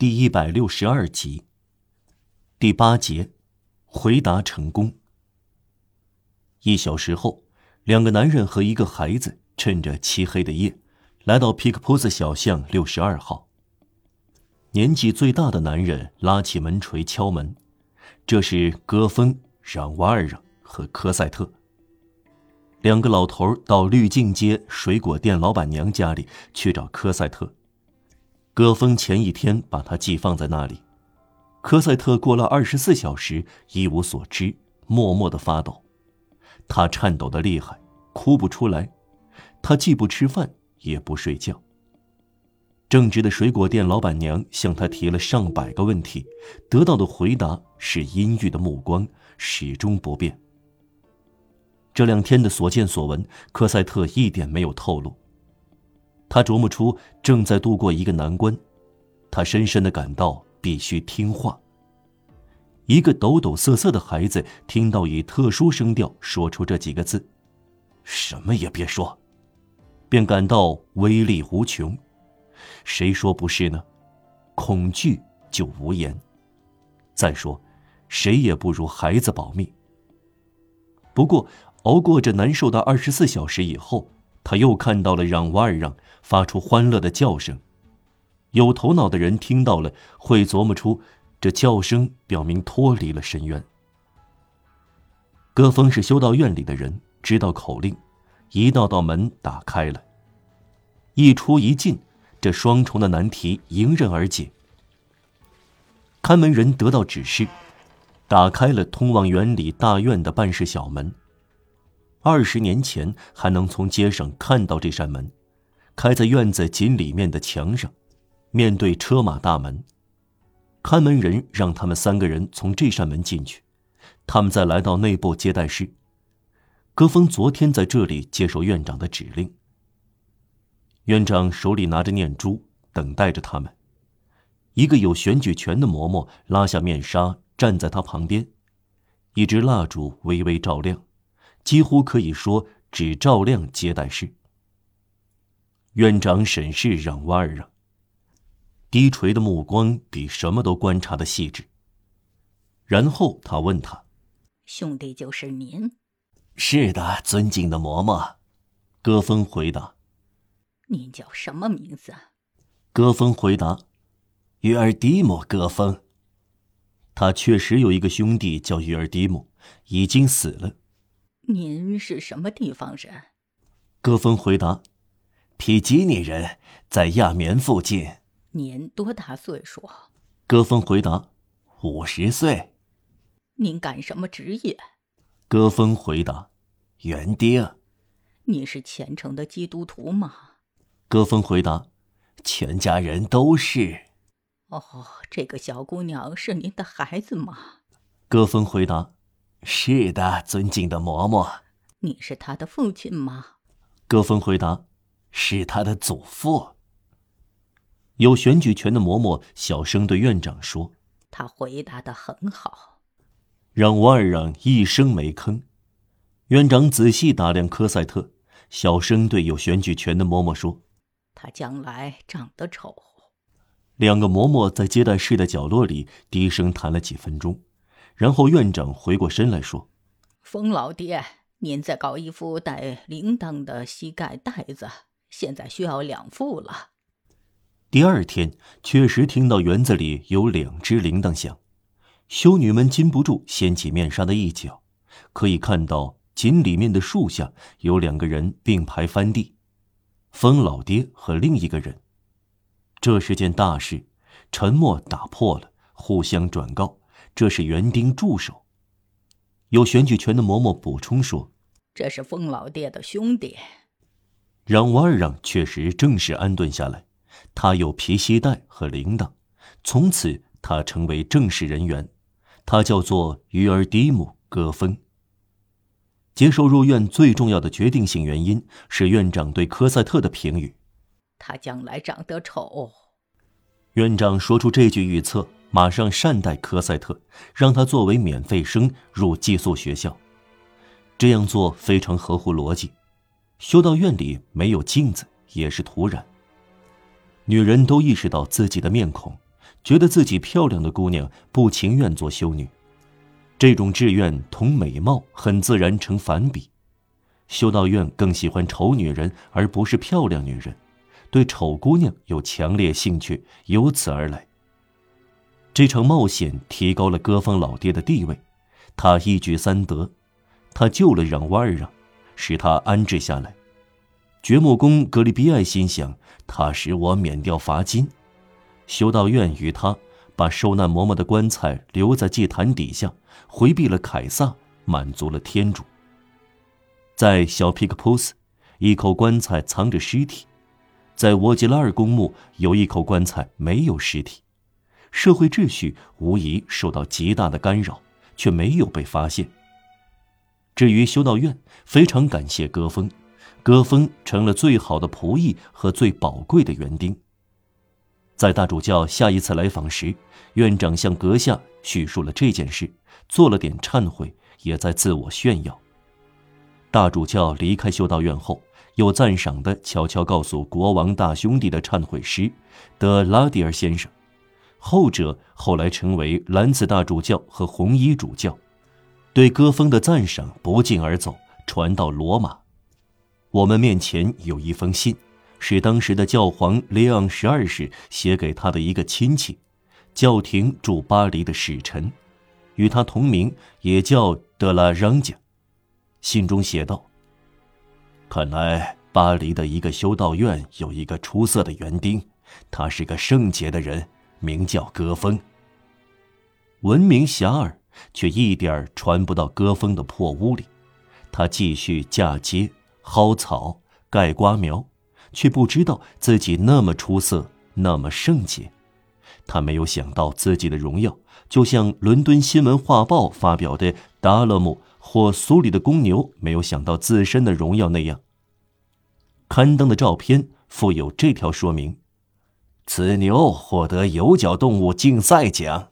第一百六十二集，第八节，回答成功。一小时后，两个男人和一个孩子趁着漆黑的夜，来到皮克波斯小巷六十二号。年纪最大的男人拉起门锤敲门，这是戈峰、让瓦尔和科赛特。两个老头到绿镜街水果店老板娘家里去找科赛特。戈峰前一天把它寄放在那里，科赛特过了二十四小时一无所知，默默的发抖，他颤抖的厉害，哭不出来，他既不吃饭也不睡觉。正直的水果店老板娘向他提了上百个问题，得到的回答是阴郁的目光，始终不变。这两天的所见所闻，科赛特一点没有透露。他琢磨出正在度过一个难关，他深深的感到必须听话。一个抖抖瑟瑟的孩子听到以特殊声调说出这几个字，什么也别说，便感到威力无穷。谁说不是呢？恐惧就无言。再说，谁也不如孩子保密。不过，熬过这难受的二十四小时以后。他又看到了让瓦尔让发出欢乐的叫声，有头脑的人听到了会琢磨出，这叫声表明脱离了深渊。戈峰是修道院里的人，知道口令，一道道门打开了，一出一进，这双重的难题迎刃而解。看门人得到指示，打开了通往园里大院的办事小门。二十年前还能从街上看到这扇门，开在院子紧里面的墙上，面对车马大门。看门人让他们三个人从这扇门进去，他们再来到内部接待室。戈峰昨天在这里接受院长的指令。院长手里拿着念珠，等待着他们。一个有选举权的嬷嬷拉下面纱，站在他旁边，一支蜡烛微微照亮。几乎可以说只照亮接待室。院长审视让瓦尔让，低垂的目光比什么都观察的细致。然后他问他：“兄弟就是您？”“是的，尊敬的嬷嬷。”戈峰回答。“您叫什么名字？”戈峰回答：“约尔迪姆·戈峰。”他确实有一个兄弟叫约尔迪姆，已经死了。您是什么地方人？戈峰回答：“皮吉尼人，在亚棉附近。”您多大岁数？戈峰回答：“五十岁。”您干什么职业？戈峰回答：“园丁。”你是虔诚的基督徒吗？戈峰回答：“全家人都是。”哦，这个小姑娘是您的孩子吗？戈峰回答。是的，尊敬的嬷嬷。你是他的父亲吗？戈峰回答：“是他的祖父。”有选举权的嬷嬷小声对院长说：“他回答的很好。”让瓦尔让一声没吭。院长仔细打量科赛特，小声对有选举权的嬷嬷说：“他将来长得丑。”两个嬷嬷在接待室的角落里低声谈了几分钟。然后院长回过身来说：“冯老爹，您再搞一副带铃铛的膝盖带子，现在需要两副了。”第二天确实听到园子里有两只铃铛响，修女们禁不住掀起面纱的一角，可以看到井里面的树下有两个人并排翻地，冯老爹和另一个人。这是件大事，沉默打破了，互相转告。这是园丁助手。有选举权的嬷嬷补充说：“这是疯老爹的兄弟。”让瓦尔让确实正式安顿下来，他有皮鞋带和铃铛，从此他成为正式人员。他叫做于尔迪姆·戈芬。接受入院最重要的决定性原因是院长对科赛特的评语：“他将来长得丑。”院长说出这句预测。马上善待科赛特，让他作为免费生入寄宿学校。这样做非常合乎逻辑。修道院里没有镜子也是突然。女人都意识到自己的面孔，觉得自己漂亮的姑娘不情愿做修女。这种志愿同美貌很自然成反比。修道院更喜欢丑女人而不是漂亮女人，对丑姑娘有强烈兴趣，由此而来。这场冒险提高了戈方老爹的地位，他一举三得，他救了让瓦尔让，使他安置下来。掘墓工格里比埃心想：他使我免掉罚金。修道院与他把受难嬷嬷的棺材留在祭坛底下。回避了凯撒，满足了天主。在小皮克普斯，一口棺材藏着尸体；在沃吉拉尔公墓，有一口棺材没有尸体。社会秩序无疑受到极大的干扰，却没有被发现。至于修道院，非常感谢戈峰，戈峰成了最好的仆役和最宝贵的园丁。在大主教下一次来访时，院长向阁下叙述了这件事。做了点忏悔，也在自我炫耀。大主教离开修道院后，又赞赏的悄悄告诉国王大兄弟的忏悔师德拉迪尔先生，后者后来成为兰子大主教和红衣主教，对戈风的赞赏不胫而走，传到罗马。我们面前有一封信，是当时的教皇列昂十二世写给他的一个亲戚，教廷驻巴黎的使臣。与他同名，也叫德拉让加。信中写道：“看来巴黎的一个修道院有一个出色的园丁，他是个圣洁的人，名叫戈风。闻名遐迩，却一点儿传不到戈峰的破屋里。他继续嫁接、薅草、盖瓜苗，却不知道自己那么出色，那么圣洁。他没有想到自己的荣耀。”就像伦敦新闻画报发表的达勒姆或苏里的公牛没有想到自身的荣耀那样。刊登的照片附有这条说明：此牛获得有角动物竞赛奖。